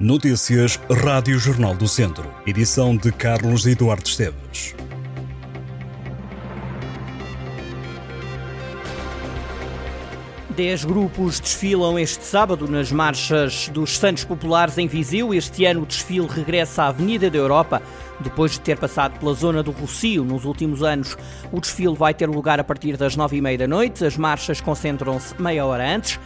Notícias Rádio Jornal do Centro. Edição de Carlos Eduardo Esteves. Dez grupos desfilam este sábado nas marchas dos Santos Populares em Viseu. Este ano o desfile regressa à Avenida da Europa, depois de ter passado pela zona do Rocio nos últimos anos. O desfile vai ter lugar a partir das nove e meia da noite. As marchas concentram-se meia hora antes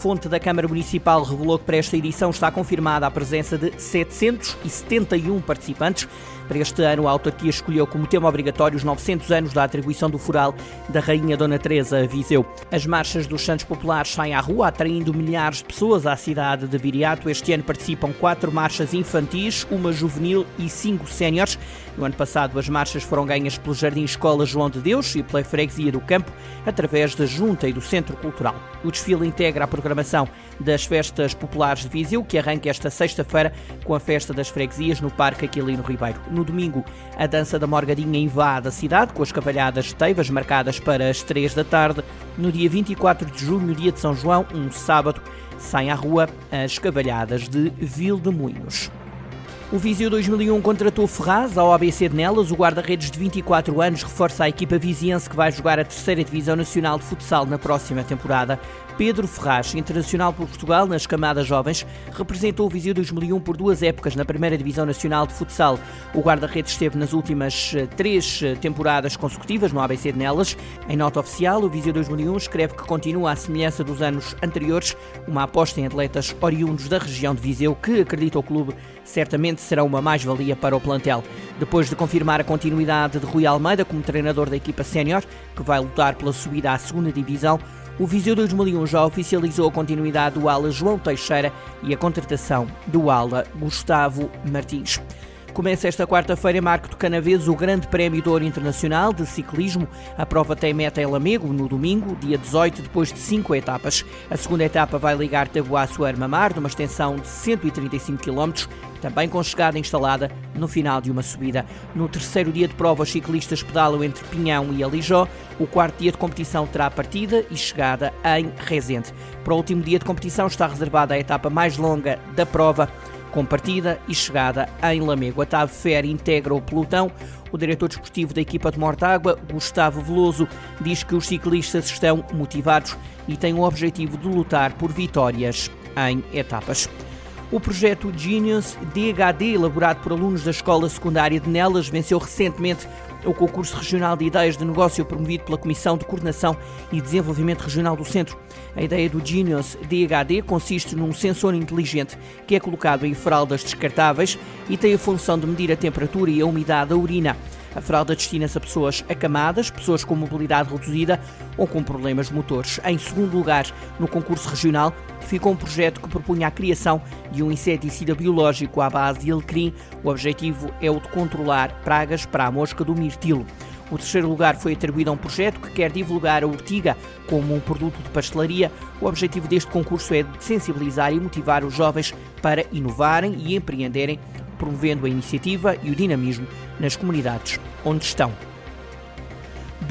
fonte da Câmara Municipal revelou que para esta edição está confirmada a presença de 771 participantes. Para este ano, a autarquia escolheu como tema obrigatório os 900 anos da atribuição do fural da Rainha Dona Teresa a Viseu. As marchas dos Santos Populares saem à rua, atraindo milhares de pessoas à cidade de Viriato. Este ano participam quatro marchas infantis, uma juvenil e cinco séniores. No ano passado, as marchas foram ganhas pelo Jardim Escola João de Deus e pela Freguesia do Campo, através da Junta e do Centro Cultural. O desfile integra a programação das Festas Populares de Viseu, que arranca esta sexta-feira com a Festa das Freguesias no Parque Aquilino Ribeiro. No domingo, a dança da Morgadinha invade a cidade, com as cavalhadas teivas marcadas para as 3 da tarde. No dia 24 de junho, dia de São João, um sábado, saem à rua as cavalhadas de Vildemunhos. O Viseu 2001 contratou Ferraz ao ABC de Nelas. O guarda-redes de 24 anos reforça a equipa viziense que vai jogar a terceira Divisão Nacional de Futsal na próxima temporada. Pedro Ferraz, internacional por Portugal nas camadas jovens, representou o Viseu 2001 por duas épocas na primeira Divisão Nacional de Futsal. O guarda-redes esteve nas últimas eh, três eh, temporadas consecutivas no ABC de Nelas. Em nota oficial, o Viseu 2001 escreve que continua à semelhança dos anos anteriores, uma aposta em atletas oriundos da região de Viseu que acredita o clube certamente será uma mais-valia para o plantel. Depois de confirmar a continuidade de Rui Almeida como treinador da equipa sénior, que vai lutar pela subida à segunda divisão, o Viseu 2001 já oficializou a continuidade do ala João Teixeira e a contratação do ala Gustavo Martins. Começa esta quarta-feira em Marco do Canaveses o Grande Prémio Ouro Internacional de Ciclismo. A prova tem meta em Lamego no domingo, dia 18, depois de cinco etapas. A segunda etapa vai ligar Taboaço a Armamar, numa extensão de 135 km, também com chegada instalada no final de uma subida. No terceiro dia de prova, os ciclistas pedalam entre Pinhão e Alijó. O quarto dia de competição terá partida e chegada em Rezende. Para o último dia de competição está reservada a etapa mais longa da prova, com partida e chegada em Lamego. A TAV Fer integra o pelotão. O diretor desportivo da equipa de Mortágua, Gustavo Veloso, diz que os ciclistas estão motivados e têm o objetivo de lutar por vitórias em etapas. O projeto Genius DHD, elaborado por alunos da Escola Secundária de Nelas, venceu recentemente o concurso regional de ideias de negócio promovido pela Comissão de Coordenação e Desenvolvimento Regional do Centro. A ideia do Genius DHD consiste num sensor inteligente que é colocado em fraldas descartáveis e tem a função de medir a temperatura e a umidade da urina. A fralda destina-se a pessoas acamadas, pessoas com mobilidade reduzida ou com problemas motores. Em segundo lugar, no concurso regional, ficou um projeto que propunha a criação de um inseticida biológico à base de alecrim. O objetivo é o de controlar pragas para a mosca do mirtilo. O terceiro lugar foi atribuído a um projeto que quer divulgar a ortiga como um produto de pastelaria. O objetivo deste concurso é de sensibilizar e motivar os jovens para inovarem e empreenderem promovendo a iniciativa e o dinamismo nas comunidades onde estão.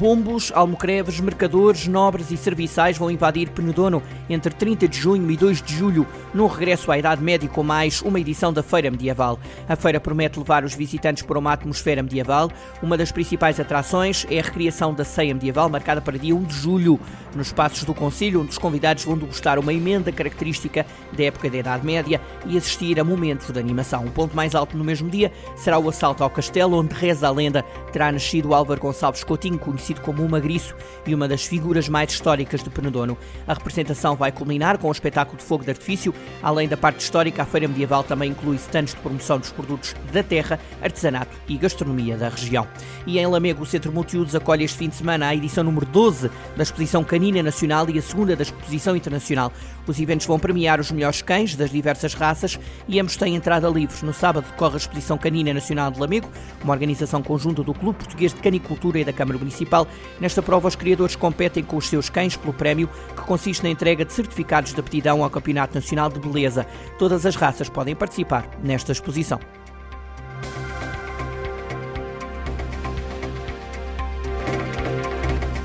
Bombos, almocreves, mercadores, nobres e serviçais vão invadir Penedono entre 30 de junho e 2 de julho, no regresso à Idade Média com mais uma edição da Feira Medieval. A feira promete levar os visitantes para uma atmosfera medieval. Uma das principais atrações é a recriação da ceia medieval, marcada para dia 1 de julho, nos espaços do Conselho, onde os convidados vão degustar uma emenda característica da época da Idade Média e assistir a momentos de animação. O ponto mais alto no mesmo dia será o assalto ao castelo, onde reza a lenda terá nascido Álvaro Gonçalves Coutinho, conhecido como o Magriço e uma das figuras mais históricas de Penedono. A representação vai culminar com o espetáculo de fogo de artifício. Além da parte histórica, a feira medieval também inclui stands de promoção dos produtos da terra, artesanato e gastronomia da região. E em Lamego, o Centro Multiusos acolhe este fim de semana a edição número 12 da Exposição Canina Nacional e a segunda da Exposição Internacional. Os eventos vão premiar os melhores cães das diversas raças e ambos têm entrada livre. No sábado decorre a Exposição Canina Nacional de Lamego, uma organização conjunta do Clube Português de Canicultura e da Câmara Municipal Nesta prova, os criadores competem com os seus cães pelo prémio, que consiste na entrega de certificados de aptidão ao Campeonato Nacional de Beleza. Todas as raças podem participar nesta exposição.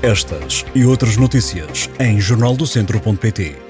Estas e outras notícias em jornaldocentro.pt.